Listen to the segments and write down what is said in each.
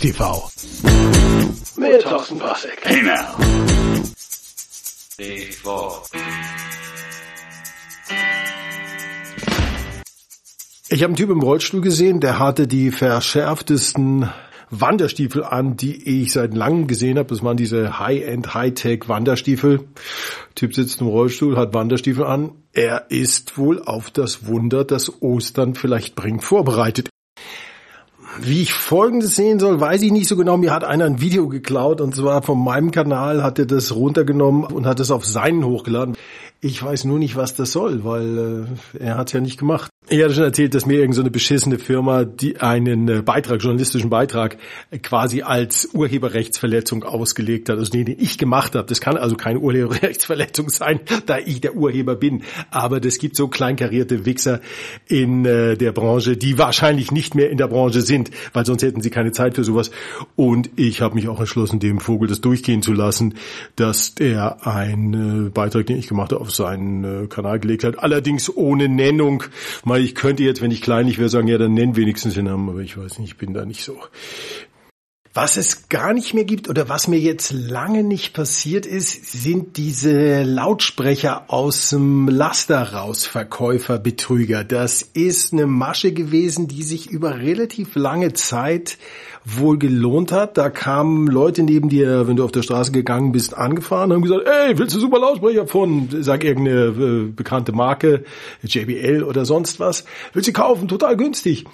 TV. Mit Thorsten Passek. Hey now. Ich habe einen Typ im Rollstuhl gesehen, der hatte die verschärftesten Wanderstiefel an, die ich seit langem gesehen habe. Das waren diese High-End, High-Tech Wanderstiefel. Typ sitzt im Rollstuhl, hat Wanderstiefel an. Er ist wohl auf das Wunder, das Ostern vielleicht bringt, vorbereitet. Wie ich Folgendes sehen soll, weiß ich nicht so genau. Mir hat einer ein Video geklaut und zwar von meinem Kanal hat er das runtergenommen und hat es auf seinen hochgeladen. Ich weiß nur nicht, was das soll, weil äh, er hat ja nicht gemacht. Ich hatte schon erzählt, dass mir irgendeine so beschissene Firma die einen äh, Beitrag, journalistischen Beitrag, äh, quasi als Urheberrechtsverletzung ausgelegt hat. Also den, den ich gemacht habe. Das kann also keine Urheberrechtsverletzung sein, da ich der Urheber bin. Aber das gibt so kleinkarierte Wichser in äh, der Branche, die wahrscheinlich nicht mehr in der Branche sind, weil sonst hätten sie keine Zeit für sowas. Und ich habe mich auch entschlossen, dem Vogel das durchgehen zu lassen, dass der einen äh, Beitrag, den ich gemacht habe, seinen äh, Kanal gelegt hat. Allerdings ohne Nennung. Mal ich könnte jetzt, wenn ich kleinlich wäre, sagen, ja, dann nenn wenigstens den Namen, aber ich weiß nicht, ich bin da nicht so. Was es gar nicht mehr gibt oder was mir jetzt lange nicht passiert ist, sind diese Lautsprecher aus dem Laster raus Verkäuferbetrüger. Das ist eine Masche gewesen, die sich über relativ lange Zeit wohl gelohnt hat. Da kamen Leute neben dir, wenn du auf der Straße gegangen bist, angefahren und haben gesagt, ey, willst du super Lautsprecher von, sag irgendeine äh, bekannte Marke, JBL oder sonst was, willst du kaufen, total günstig.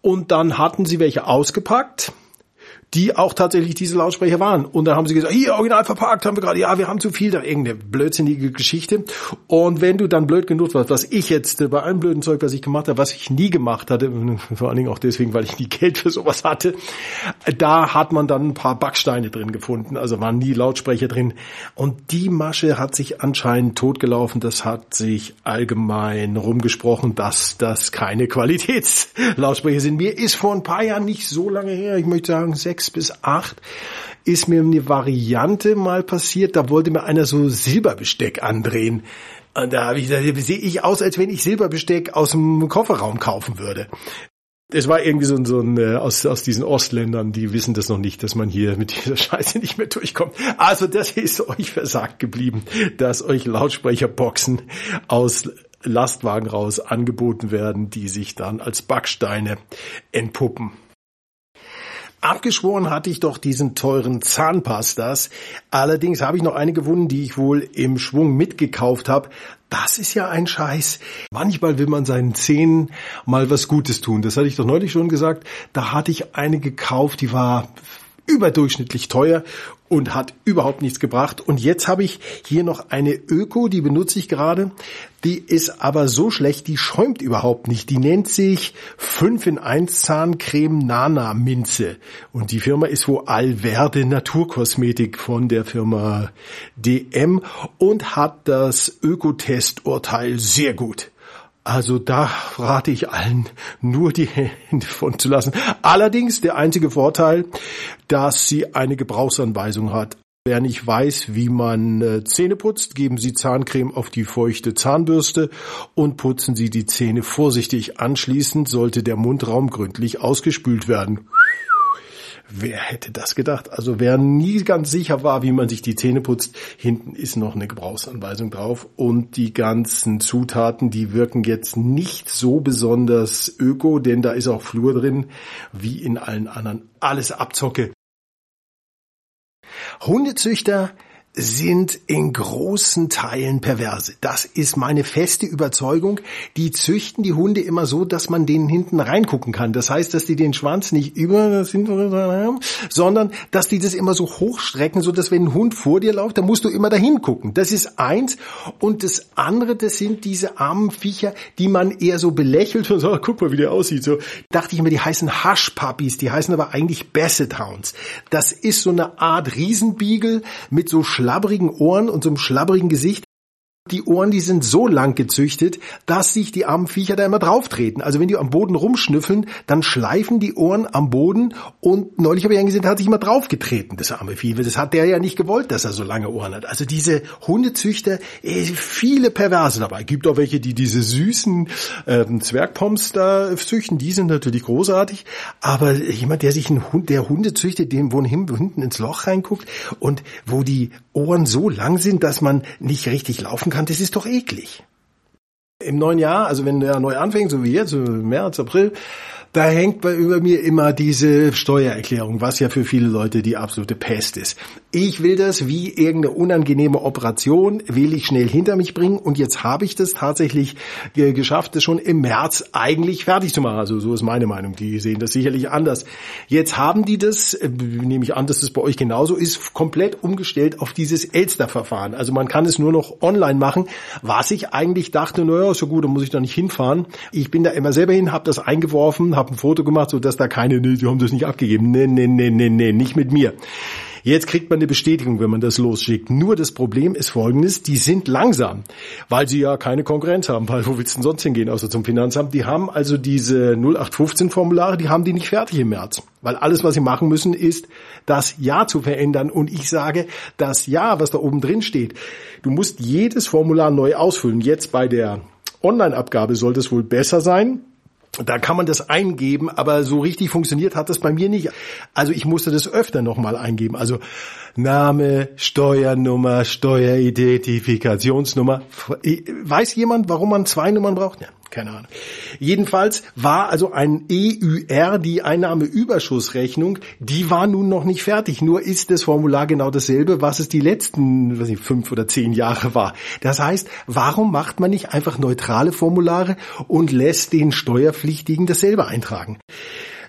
Und dann hatten sie welche ausgepackt die auch tatsächlich diese Lautsprecher waren. Und dann haben sie gesagt, hier, original verpackt haben wir gerade, ja, wir haben zu viel, da irgendeine blödsinnige Geschichte. Und wenn du dann blöd genug warst, was ich jetzt bei allem blöden Zeug, was ich gemacht habe, was ich nie gemacht hatte, vor allen Dingen auch deswegen, weil ich nie Geld für sowas hatte, da hat man dann ein paar Backsteine drin gefunden, also waren nie Lautsprecher drin. Und die Masche hat sich anscheinend totgelaufen, das hat sich allgemein rumgesprochen, dass das keine Qualitätslautsprecher sind. Mir ist vor ein paar Jahren nicht so lange her, ich möchte sagen sechs sechs bis acht ist mir eine Variante mal passiert, da wollte mir einer so Silberbesteck andrehen. Und da habe ich gesagt, sehe ich aus, als wenn ich Silberbesteck aus dem Kofferraum kaufen würde. Es war irgendwie so ein, so ein äh, aus, aus diesen Ostländern, die wissen das noch nicht, dass man hier mit dieser Scheiße nicht mehr durchkommt. Also das ist euch versagt geblieben, dass euch Lautsprecherboxen aus Lastwagen raus angeboten werden, die sich dann als Backsteine entpuppen. Abgeschworen hatte ich doch diesen teuren Zahnpastas. Allerdings habe ich noch eine gefunden, die ich wohl im Schwung mitgekauft habe. Das ist ja ein Scheiß. Manchmal will man seinen Zähnen mal was Gutes tun. Das hatte ich doch neulich schon gesagt. Da hatte ich eine gekauft, die war überdurchschnittlich teuer und hat überhaupt nichts gebracht. Und jetzt habe ich hier noch eine Öko, die benutze ich gerade. Die ist aber so schlecht, die schäumt überhaupt nicht. Die nennt sich 5 in 1 Zahncreme Nana Minze. Und die Firma ist wo Alverde Naturkosmetik von der Firma DM und hat das Ökotest-Urteil sehr gut. Also da rate ich allen, nur die Hände von zu lassen. Allerdings der einzige Vorteil, dass sie eine Gebrauchsanweisung hat. Wer nicht weiß, wie man äh, Zähne putzt, geben Sie Zahncreme auf die feuchte Zahnbürste und putzen Sie die Zähne vorsichtig. Anschließend sollte der Mundraum gründlich ausgespült werden. Wer hätte das gedacht? Also wer nie ganz sicher war, wie man sich die Zähne putzt, hinten ist noch eine Gebrauchsanweisung drauf und die ganzen Zutaten, die wirken jetzt nicht so besonders öko, denn da ist auch Flur drin, wie in allen anderen. Alles Abzocke. Hundezüchter sind in großen Teilen perverse. Das ist meine feste Überzeugung. Die züchten die Hunde immer so, dass man denen hinten reingucken kann. Das heißt, dass die den Schwanz nicht über, sondern dass die das immer so hochstrecken, so dass wenn ein Hund vor dir läuft, dann musst du immer dahin gucken. Das ist eins. Und das andere, das sind diese armen Viecher, die man eher so belächelt und sagt, guck mal, wie der aussieht. So dachte ich immer, die heißen Hush-Puppies, die heißen aber eigentlich Basset Hounds. Das ist so eine Art Riesenbiegel mit so schlabbrigen Ohren und so einem schlabbrigen Gesicht. Die Ohren, die sind so lang gezüchtet, dass sich die armen Viecher da immer drauf treten. Also wenn die am Boden rumschnüffeln, dann schleifen die Ohren am Boden und neulich habe ich einen gesehen, hat sich immer draufgetreten, das arme Vieh. Das hat der ja nicht gewollt, dass er so lange Ohren hat. Also diese Hundezüchter, eh, viele Perverse dabei. Gibt auch welche, die diese süßen äh, Zwergpomps da züchten, die sind natürlich großartig. Aber jemand, der sich einen Hund, der Hunde züchtet, dem wo hinten ins Loch reinguckt und wo die Ohren so lang sind, dass man nicht richtig laufen kann, das ist doch eklig. Im neuen Jahr, also wenn der neu anfängt, so wie jetzt, März, April, da hängt bei über mir immer diese Steuererklärung, was ja für viele Leute die absolute Pest ist. Ich will das wie irgendeine unangenehme Operation, will ich schnell hinter mich bringen und jetzt habe ich das tatsächlich geschafft, das schon im März eigentlich fertig zu machen. Also so ist meine Meinung. Die sehen das sicherlich anders. Jetzt haben die das, äh, nehme ich an, dass das bei euch genauso ist, komplett umgestellt auf dieses Elster-Verfahren. Also man kann es nur noch online machen, was ich eigentlich dachte, naja, so gut, dann muss ich da nicht hinfahren. Ich bin da immer selber hin, habe das eingeworfen, habe ein Foto gemacht, so dass da keine, nee, die haben das nicht abgegeben. Nee, nee, nee, nee, nee, nicht mit mir. Jetzt kriegt man eine Bestätigung, wenn man das losschickt. Nur das Problem ist folgendes, die sind langsam, weil sie ja keine Konkurrenz haben, weil wo willst du denn sonst hingehen, außer zum Finanzamt? Die haben also diese 0815 Formulare, die haben die nicht fertig im März. Weil alles, was sie machen müssen, ist, das Ja zu verändern. Und ich sage, das Ja, was da oben drin steht, du musst jedes Formular neu ausfüllen. Jetzt bei der Online-Abgabe sollte es wohl besser sein, da kann man das eingeben, aber so richtig funktioniert hat das bei mir nicht. Also ich musste das öfter nochmal eingeben. Also Name, Steuernummer, Steueridentifikationsnummer. Weiß jemand, warum man zwei Nummern braucht? Ja, keine Ahnung. Jedenfalls war also ein EUR, die Einnahmeüberschussrechnung, die war nun noch nicht fertig. Nur ist das Formular genau dasselbe, was es die letzten weiß nicht, fünf oder zehn Jahre war. Das heißt, warum macht man nicht einfach neutrale Formulare und lässt den Steuerpflichtigen dasselbe eintragen?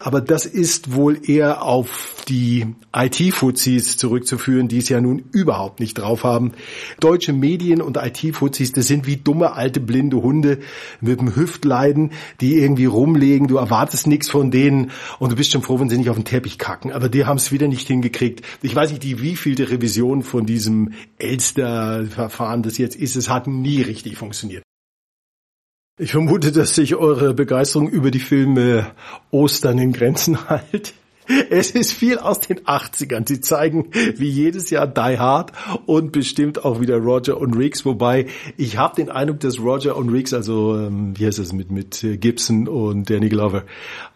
Aber das ist wohl eher auf die IT-Fuzis zurückzuführen, die es ja nun überhaupt nicht drauf haben. Deutsche Medien und IT-Fuzis, das sind wie dumme alte blinde Hunde mit dem Hüftleiden, die irgendwie rumlegen. Du erwartest nichts von denen und du bist schon froh, wenn sie nicht auf den Teppich kacken. Aber die haben es wieder nicht hingekriegt. Ich weiß nicht, die wievielte Revision von diesem Elster-Verfahren das jetzt ist. Es hat nie richtig funktioniert. Ich vermute, dass sich eure Begeisterung über die Filme Ostern in Grenzen hält. Es ist viel aus den 80ern. Sie zeigen wie jedes Jahr Die Hard und bestimmt auch wieder Roger und Riggs. Wobei ich habe den Eindruck, dass Roger und Riggs, also ähm, wie heißt es mit mit Gibson und Danny Glover,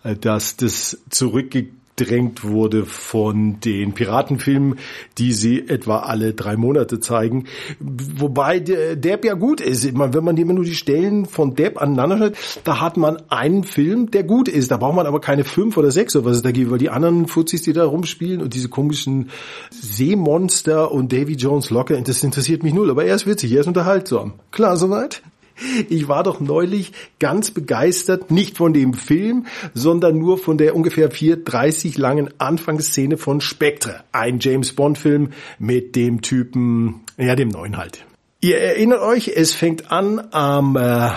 äh, dass das zurückgegangen abgedrängt wurde von den Piratenfilmen, die sie etwa alle drei Monate zeigen. Wobei Depp ja gut ist. Wenn man immer nur die Stellen von Depp aneinander hört, da hat man einen Film, der gut ist. Da braucht man aber keine fünf oder sechs oder was es da gibt, weil die anderen Fuzis, die da rumspielen und diese komischen Seemonster und Davy Jones Locker, das interessiert mich null. Aber er ist witzig, er ist unterhaltsam. Klar soweit? Ich war doch neulich ganz begeistert, nicht von dem Film, sondern nur von der ungefähr 4,30 langen Anfangsszene von Spectre. Ein James Bond Film mit dem Typen, ja, dem neuen halt. Ihr erinnert euch, es fängt an am äh,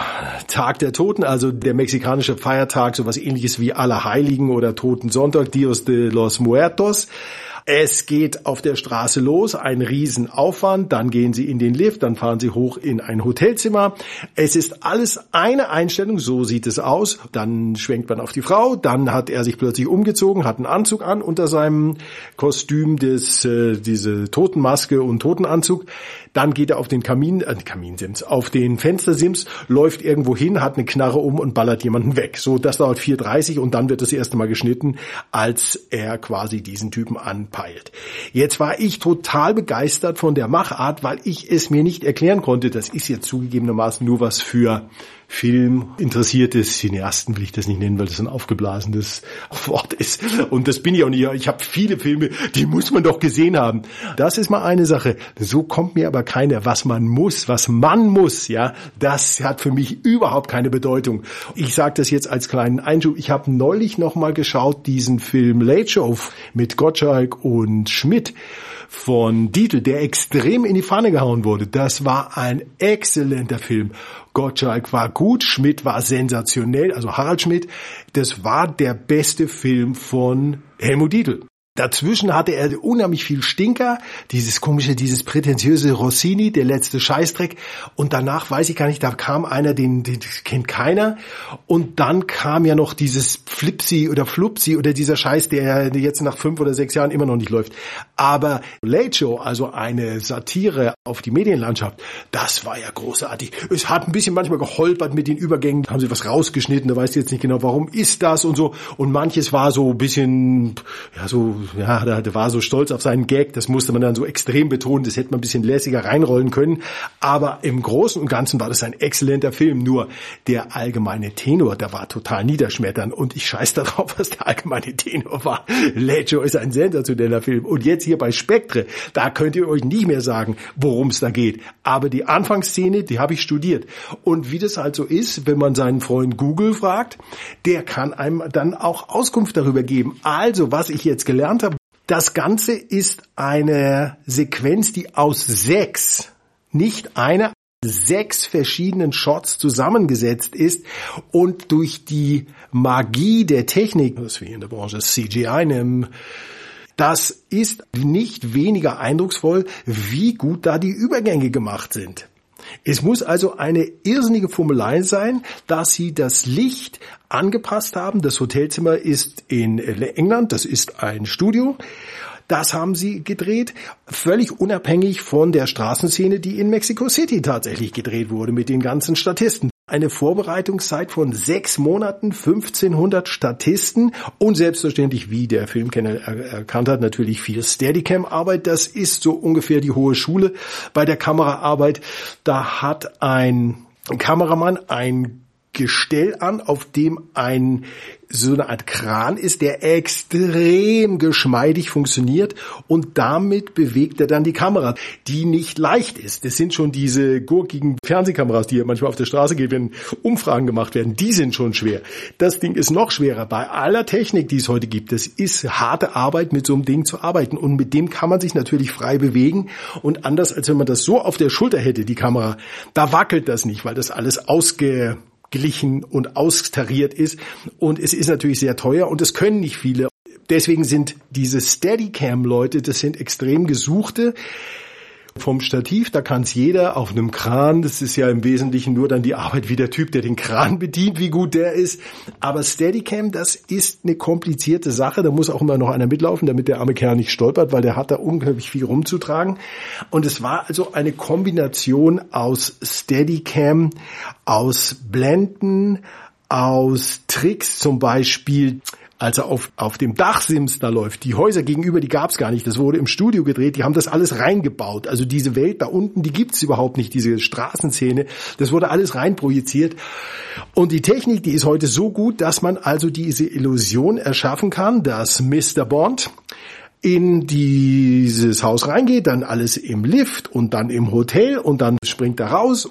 Tag der Toten, also der mexikanische Feiertag, sowas ähnliches wie Allerheiligen oder Totensonntag, Dios de los Muertos. Es geht auf der Straße los, ein Riesenaufwand, dann gehen Sie in den Lift, dann fahren Sie hoch in ein Hotelzimmer. Es ist alles eine Einstellung, so sieht es aus. Dann schwenkt man auf die Frau, dann hat er sich plötzlich umgezogen, hat einen Anzug an unter seinem Kostüm, des, äh, diese Totenmaske und Totenanzug. Dann geht er auf den Kamin, äh, Kaminsims, auf den Fenstersims, läuft irgendwo hin, hat eine Knarre um und ballert jemanden weg. So, das dauert 4,30 und dann wird das erste Mal geschnitten, als er quasi diesen Typen anpeilt. Jetzt war ich total begeistert von der Machart, weil ich es mir nicht erklären konnte. Das ist jetzt zugegebenermaßen nur was für Film interessierte Cineasten will ich das nicht nennen, weil das ein aufgeblasenes Wort ist. Und das bin ich auch nicht. Ich habe viele Filme, die muss man doch gesehen haben. Das ist mal eine Sache. So kommt mir aber keiner. Was man muss, was man muss, ja, das hat für mich überhaupt keine Bedeutung. Ich sage das jetzt als kleinen Einschub. Ich habe neulich noch mal geschaut diesen Film Late Show mit Gottschalk und Schmidt von Dietl, der extrem in die Pfanne gehauen wurde. Das war ein exzellenter Film. Gottschalk war gut, Schmidt war sensationell, also Harald Schmidt. Das war der beste Film von Helmut Dietl. Dazwischen hatte er unheimlich viel Stinker, dieses komische, dieses prätentiöse Rossini, der letzte Scheißdreck. Und danach weiß ich gar nicht, da kam einer, den, den kennt keiner. Und dann kam ja noch dieses Flipsy oder Flupsi oder dieser Scheiß, der jetzt nach fünf oder sechs Jahren immer noch nicht läuft. Aber Late Show, also eine Satire auf die Medienlandschaft, das war ja großartig. Es hat ein bisschen manchmal geholpert mit den Übergängen, haben sie was rausgeschnitten, da weißt du jetzt nicht genau, warum ist das und so. Und manches war so ein bisschen, ja, so ja, der war so stolz auf seinen Gag, das musste man dann so extrem betonen, das hätte man ein bisschen lässiger reinrollen können. Aber im Großen und Ganzen war das ein exzellenter Film. Nur der allgemeine Tenor, der war total niederschmetternd und ich scheiß darauf, was der allgemeine Tenor war. Leggio ist ein sensationeller Film. Und jetzt hier bei Spektre, da könnt ihr euch nicht mehr sagen, worum es da geht. Aber die Anfangsszene, die habe ich studiert. Und wie das halt ist, wenn man seinen Freund Google fragt, der kann einem dann auch Auskunft darüber geben. Also, was ich jetzt gelernt habe. Das Ganze ist eine Sequenz, die aus sechs, nicht eine, sechs verschiedenen Shots zusammengesetzt ist und durch die Magie der Technik, was wir in der Branche CGI nennen, das ist nicht weniger eindrucksvoll, wie gut da die Übergänge gemacht sind. Es muss also eine irrsinnige Formelei sein, dass sie das Licht angepasst haben. Das Hotelzimmer ist in England, das ist ein Studio. Das haben sie gedreht, völlig unabhängig von der Straßenszene, die in Mexico City tatsächlich gedreht wurde mit den ganzen Statisten eine Vorbereitungszeit von sechs Monaten, 1500 Statisten und selbstverständlich, wie der Filmkenner erkannt hat, natürlich viel Steadicam-Arbeit. Das ist so ungefähr die hohe Schule bei der Kameraarbeit. Da hat ein Kameramann ein Gestell an, auf dem ein so eine Art Kran ist, der extrem geschmeidig funktioniert und damit bewegt er dann die Kamera, die nicht leicht ist. Das sind schon diese gurkigen Fernsehkameras, die ja manchmal auf der Straße gehen, wenn Umfragen gemacht werden, die sind schon schwer. Das Ding ist noch schwerer. Bei aller Technik, die es heute gibt, das ist harte Arbeit, mit so einem Ding zu arbeiten und mit dem kann man sich natürlich frei bewegen und anders als wenn man das so auf der Schulter hätte, die Kamera, da wackelt das nicht, weil das alles ausge glichen und austariert ist. Und es ist natürlich sehr teuer und es können nicht viele. Deswegen sind diese Steadicam-Leute, das sind extrem gesuchte vom Stativ, da kann es jeder auf einem Kran, das ist ja im Wesentlichen nur dann die Arbeit wie der Typ, der den Kran bedient, wie gut der ist. Aber Steadicam, das ist eine komplizierte Sache, da muss auch immer noch einer mitlaufen, damit der arme Kerl nicht stolpert, weil der hat da unglaublich viel rumzutragen. Und es war also eine Kombination aus Steadicam, aus Blenden, aus Tricks, zum Beispiel als er auf, auf dem Dachsims da läuft. Die Häuser gegenüber, die gab's gar nicht. Das wurde im Studio gedreht. Die haben das alles reingebaut. Also diese Welt da unten, die gibt's überhaupt nicht, diese Straßenszene. Das wurde alles reinprojiziert. Und die Technik, die ist heute so gut, dass man also diese Illusion erschaffen kann, dass Mr. Bond in dieses Haus reingeht, dann alles im Lift und dann im Hotel und dann springt er raus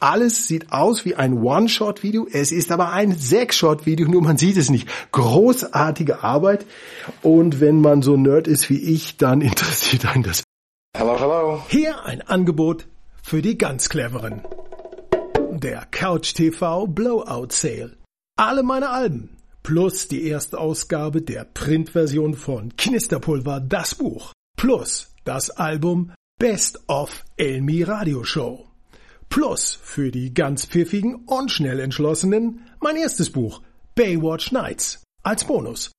alles sieht aus wie ein One-Shot-Video. Es ist aber ein Sechs-Shot-Video, nur man sieht es nicht. Großartige Arbeit. Und wenn man so nerd ist wie ich, dann interessiert einen das. Hello, hello. Hier ein Angebot für die ganz Cleveren. Der Couch TV Blowout Sale. Alle meine Alben plus die erste Ausgabe der Printversion von Knisterpulver, das Buch, plus das Album Best of Elmi Radio Show. Plus für die ganz pfiffigen und schnell entschlossenen mein erstes Buch Baywatch Nights als Bonus.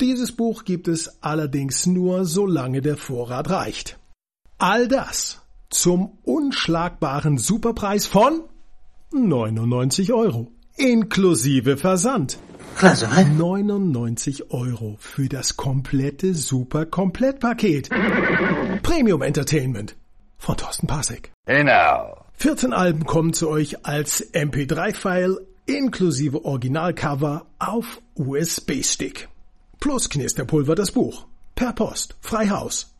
Dieses Buch gibt es allerdings nur, solange der Vorrat reicht. All das zum unschlagbaren Superpreis von 99 Euro. Inklusive Versand. Was? 99 Euro für das komplette Super-Komplettpaket. Premium Entertainment von Thorsten Pasek. Hey now. 14 Alben kommen zu euch als MP3-File inklusive Originalcover auf USB-Stick. Plus Knisterpulver das Buch. Per Post. Freihaus.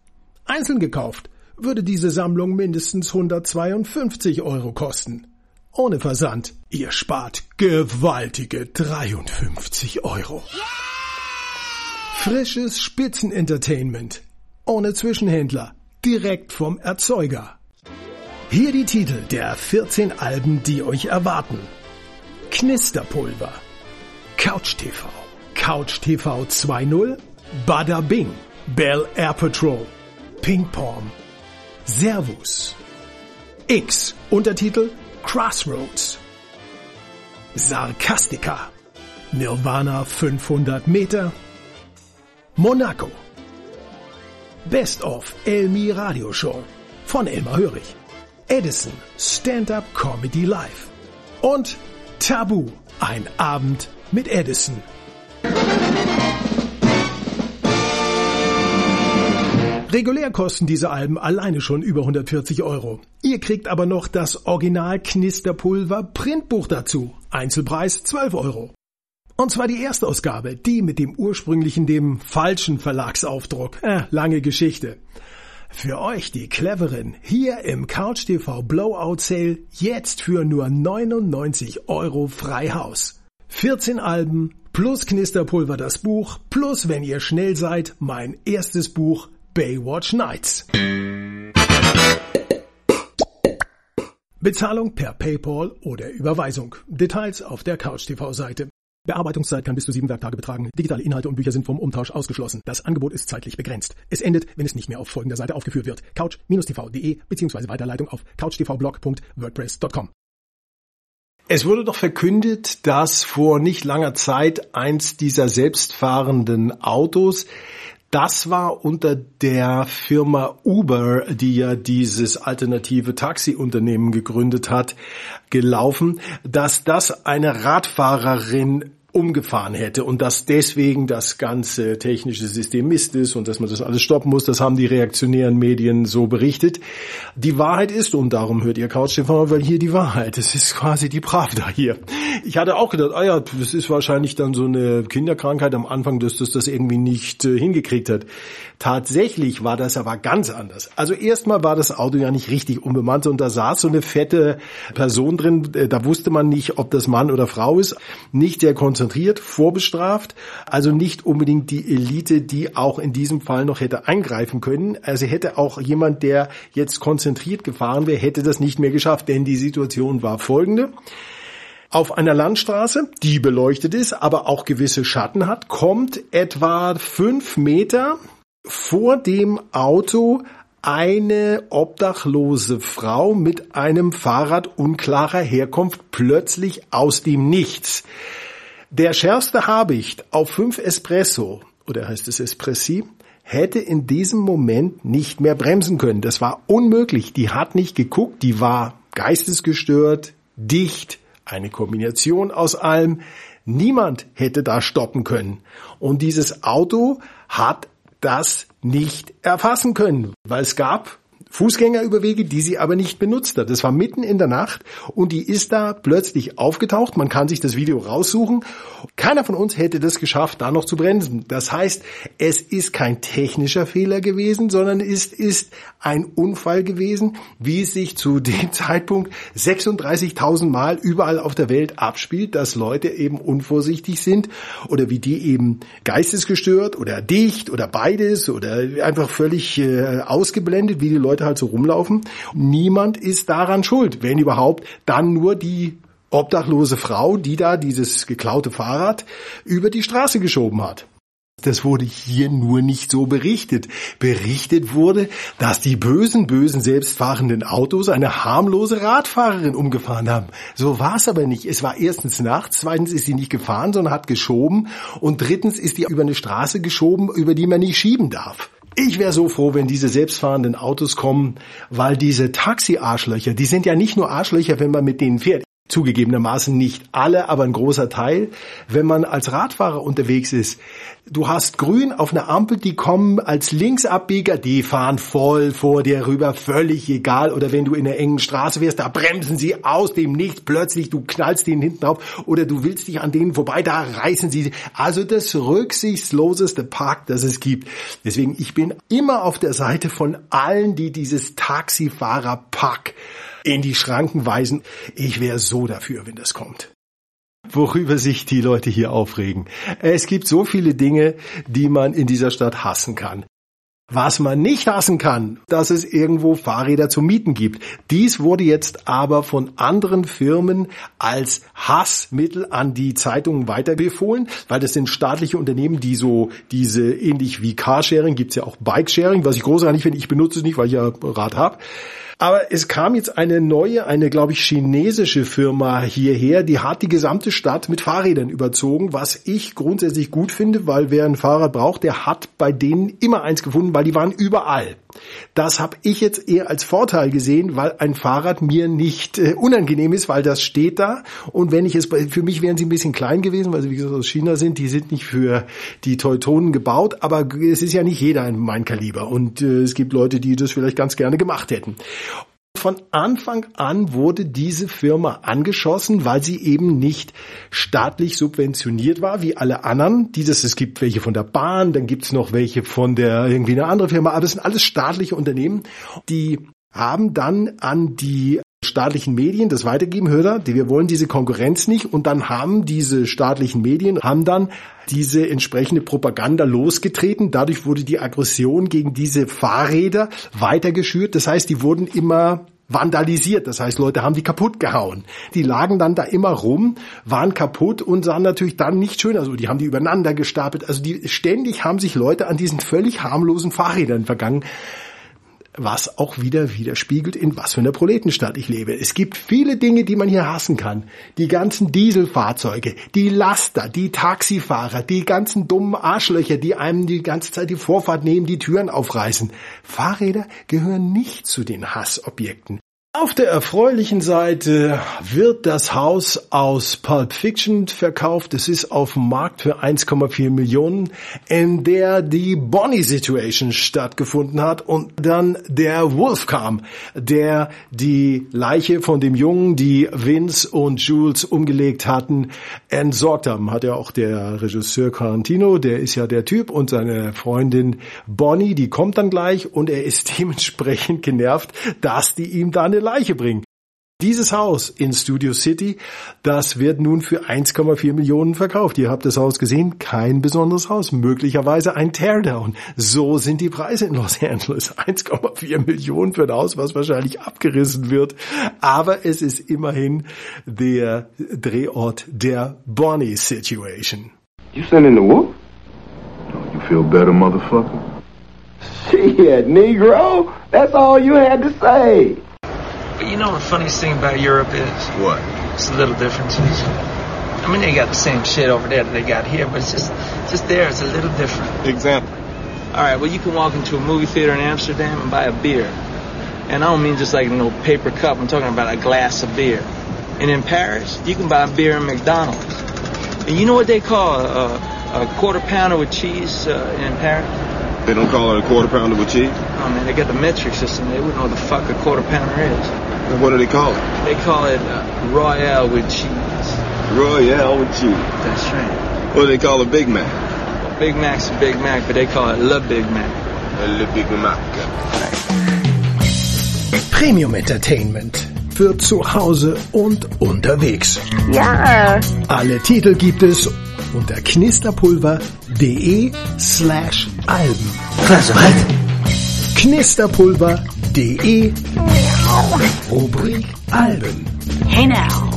Einzeln gekauft würde diese Sammlung mindestens 152 Euro kosten. Ohne Versand. Ihr spart gewaltige 53 Euro. Frisches Spitzenentertainment. Ohne Zwischenhändler. Direkt vom Erzeuger. Hier die Titel der 14 Alben, die euch erwarten. Knisterpulver, Couch TV, Couch TV 2.0, Bada Bing, Bell Air Patrol, Ping Pong, Servus, X, Untertitel Crossroads, Sarkastika, Nirvana 500 Meter, Monaco, Best of Elmi Radio Show. Von Elmar Hörig, Edison Stand-Up Comedy Live und Tabu, ein Abend mit Edison. Regulär kosten diese Alben alleine schon über 140 Euro. Ihr kriegt aber noch das Original Knisterpulver Printbuch dazu. Einzelpreis 12 Euro. Und zwar die erste Ausgabe, die mit dem ursprünglichen, dem falschen Verlagsaufdruck. Äh, lange Geschichte. Für euch, die Cleveren, hier im Couch TV Blowout Sale jetzt für nur 99 Euro frei Haus. 14 Alben plus Knisterpulver das Buch plus, wenn ihr schnell seid, mein erstes Buch Baywatch Nights. Bezahlung per PayPal oder Überweisung. Details auf der Couch TV Seite. Bearbeitungszeit kann bis zu sieben Werktage betragen. Digitale Inhalte und Bücher sind vom Umtausch ausgeschlossen. Das Angebot ist zeitlich begrenzt. Es endet, wenn es nicht mehr auf folgender Seite aufgeführt wird. couch-tv.de bzw. Weiterleitung auf couchtvblog.wordpress.com. Es wurde doch verkündet, dass vor nicht langer Zeit eins dieser selbstfahrenden Autos das war unter der Firma Uber, die ja dieses alternative Taxiunternehmen gegründet hat, gelaufen, dass das eine Radfahrerin umgefahren hätte und dass deswegen das ganze technische System Mist ist und dass man das alles stoppen muss, das haben die reaktionären Medien so berichtet. Die Wahrheit ist, und darum hört ihr Couch weil hier die Wahrheit, das ist quasi die Pravda hier. Ich hatte auch gedacht, ah ja, das ist wahrscheinlich dann so eine Kinderkrankheit am Anfang, dass das das irgendwie nicht äh, hingekriegt hat. Tatsächlich war das aber ganz anders. Also erstmal war das Auto ja nicht richtig unbemannt und da saß so eine fette Person drin, äh, da wusste man nicht, ob das Mann oder Frau ist, nicht sehr konzentriert, vorbestraft, also nicht unbedingt die Elite, die auch in diesem Fall noch hätte eingreifen können. Also hätte auch jemand, der jetzt konzentriert gefahren wäre, hätte das nicht mehr geschafft, denn die Situation war folgende. Auf einer Landstraße, die beleuchtet ist, aber auch gewisse Schatten hat, kommt etwa fünf Meter vor dem Auto eine obdachlose Frau mit einem Fahrrad unklarer Herkunft plötzlich aus dem Nichts. Der schärfste Habicht auf fünf Espresso, oder heißt es Espressi, hätte in diesem Moment nicht mehr bremsen können. Das war unmöglich. Die hat nicht geguckt, die war geistesgestört, dicht, eine Kombination aus allem. Niemand hätte da stoppen können. Und dieses Auto hat das nicht erfassen können, weil es gab Fußgängerüberwege, die sie aber nicht benutzt hat. Das war mitten in der Nacht und die ist da plötzlich aufgetaucht. Man kann sich das Video raussuchen. Keiner von uns hätte das geschafft, da noch zu bremsen. Das heißt, es ist kein technischer Fehler gewesen, sondern es ist ein Unfall gewesen, wie es sich zu dem Zeitpunkt 36.000 Mal überall auf der Welt abspielt, dass Leute eben unvorsichtig sind oder wie die eben geistesgestört oder dicht oder beides oder einfach völlig äh, ausgeblendet, wie die Leute halt so rumlaufen. Niemand ist daran schuld, wenn überhaupt, dann nur die obdachlose Frau, die da dieses geklaute Fahrrad über die Straße geschoben hat. Das wurde hier nur nicht so berichtet. Berichtet wurde, dass die bösen, bösen selbstfahrenden Autos eine harmlose Radfahrerin umgefahren haben. So war es aber nicht. Es war erstens nachts, zweitens ist sie nicht gefahren, sondern hat geschoben und drittens ist die über eine Straße geschoben, über die man nicht schieben darf. Ich wäre so froh, wenn diese selbstfahrenden Autos kommen, weil diese Taxi-Arschlöcher, die sind ja nicht nur Arschlöcher, wenn man mit denen fährt. Zugegebenermaßen nicht alle, aber ein großer Teil. Wenn man als Radfahrer unterwegs ist, du hast grün auf einer Ampel, die kommen als Linksabbieger, die fahren voll vor dir rüber, völlig egal. Oder wenn du in einer engen Straße wärst, da bremsen sie aus dem Nichts, plötzlich du knallst denen hinten drauf oder du willst dich an denen vorbei, da reißen sie. Also das rücksichtsloseste Park, das es gibt. Deswegen, ich bin immer auf der Seite von allen, die dieses Taxifahrer-Pack in die Schranken weisen. Ich wäre so dafür, wenn das kommt worüber sich die Leute hier aufregen. Es gibt so viele Dinge, die man in dieser Stadt hassen kann. Was man nicht hassen kann, dass es irgendwo Fahrräder zu mieten gibt. Dies wurde jetzt aber von anderen Firmen als Hassmittel an die Zeitungen weiterbefohlen, weil das sind staatliche Unternehmen, die so diese ähnlich wie Carsharing, gibt's ja auch Bikesharing, was ich großartig finde, ich benutze es nicht, weil ich ja Rad habe. Aber es kam jetzt eine neue, eine, glaube ich, chinesische Firma hierher, die hat die gesamte Stadt mit Fahrrädern überzogen, was ich grundsätzlich gut finde, weil wer ein Fahrrad braucht, der hat bei denen immer eins gefunden, weil die waren überall. Das habe ich jetzt eher als Vorteil gesehen, weil ein Fahrrad mir nicht äh, unangenehm ist, weil das steht da. Und wenn ich es, für mich wären sie ein bisschen klein gewesen, weil sie wie gesagt aus China sind, die sind nicht für die Teutonen gebaut, aber es ist ja nicht jeder in mein Kaliber. Und äh, es gibt Leute, die das vielleicht ganz gerne gemacht hätten. Von Anfang an wurde diese Firma angeschossen, weil sie eben nicht staatlich subventioniert war, wie alle anderen. Dieses, es gibt welche von der Bahn, dann gibt's noch welche von der irgendwie eine andere Firma, aber das sind alles staatliche Unternehmen, die haben dann an die staatlichen Medien das weitergeben, hört er, wir wollen diese Konkurrenz nicht und dann haben diese staatlichen Medien, haben dann diese entsprechende Propaganda losgetreten. Dadurch wurde die Aggression gegen diese Fahrräder weitergeschürt. Das heißt, die wurden immer vandalisiert. Das heißt, Leute haben die kaputt gehauen. Die lagen dann da immer rum, waren kaputt und sahen natürlich dann nicht schön. Also die haben die übereinander gestapelt. Also die ständig haben sich Leute an diesen völlig harmlosen Fahrrädern vergangen was auch wieder widerspiegelt, in was für einer Proletenstadt ich lebe. Es gibt viele Dinge, die man hier hassen kann. Die ganzen Dieselfahrzeuge, die Laster, die Taxifahrer, die ganzen dummen Arschlöcher, die einem die ganze Zeit die Vorfahrt nehmen, die Türen aufreißen. Fahrräder gehören nicht zu den Hassobjekten. Auf der erfreulichen Seite wird das Haus aus Pulp Fiction verkauft. Es ist auf dem Markt für 1,4 Millionen, in der die Bonnie Situation stattgefunden hat und dann der Wolf kam, der die Leiche von dem Jungen, die Vince und Jules umgelegt hatten, entsorgt haben. Hat ja auch der Regisseur Tarantino, der ist ja der Typ und seine Freundin Bonnie, die kommt dann gleich und er ist dementsprechend genervt, dass die ihm da eine Leiche bringen. Dieses Haus in Studio City, das wird nun für 1,4 Millionen verkauft. Ihr habt das Haus gesehen, kein besonderes Haus, möglicherweise ein Teardown. So sind die Preise in Los Angeles. 1,4 Millionen für ein Haus, was wahrscheinlich abgerissen wird. Aber es ist immerhin der Drehort der Bonnie Situation. You sending the wolf? Don't you feel better, motherfucker? Shit, Negro. That's all you had to say. But you know the funniest thing about Europe is? What? It's the little differences. I mean, they got the same shit over there that they got here, but it's just, just there. It's a little different. Example. All right, well, you can walk into a movie theater in Amsterdam and buy a beer. And I don't mean just like a no paper cup. I'm talking about a glass of beer. And in Paris, you can buy a beer in McDonald's. And you know what they call a, a quarter pounder with cheese uh, in Paris? They don't call it a quarter pounder with cheese? Oh, man, they got the metric system. They wouldn't know what the fuck a quarter pounder is. Then what do they call it? They call it uh, Royale with cheese. Royale with cheese. That's right. What do they call a Big Mac? Well, Big Mac's a Big Mac, but they call it Le Big Mac. Le Big Mac. Premium Entertainment für zu Hause und unterwegs. Ja. Alle Titel gibt es unter knisterpulver.de slash Alben. Was? Was? Knisterpulver.de Rubrik Alben. Hey now.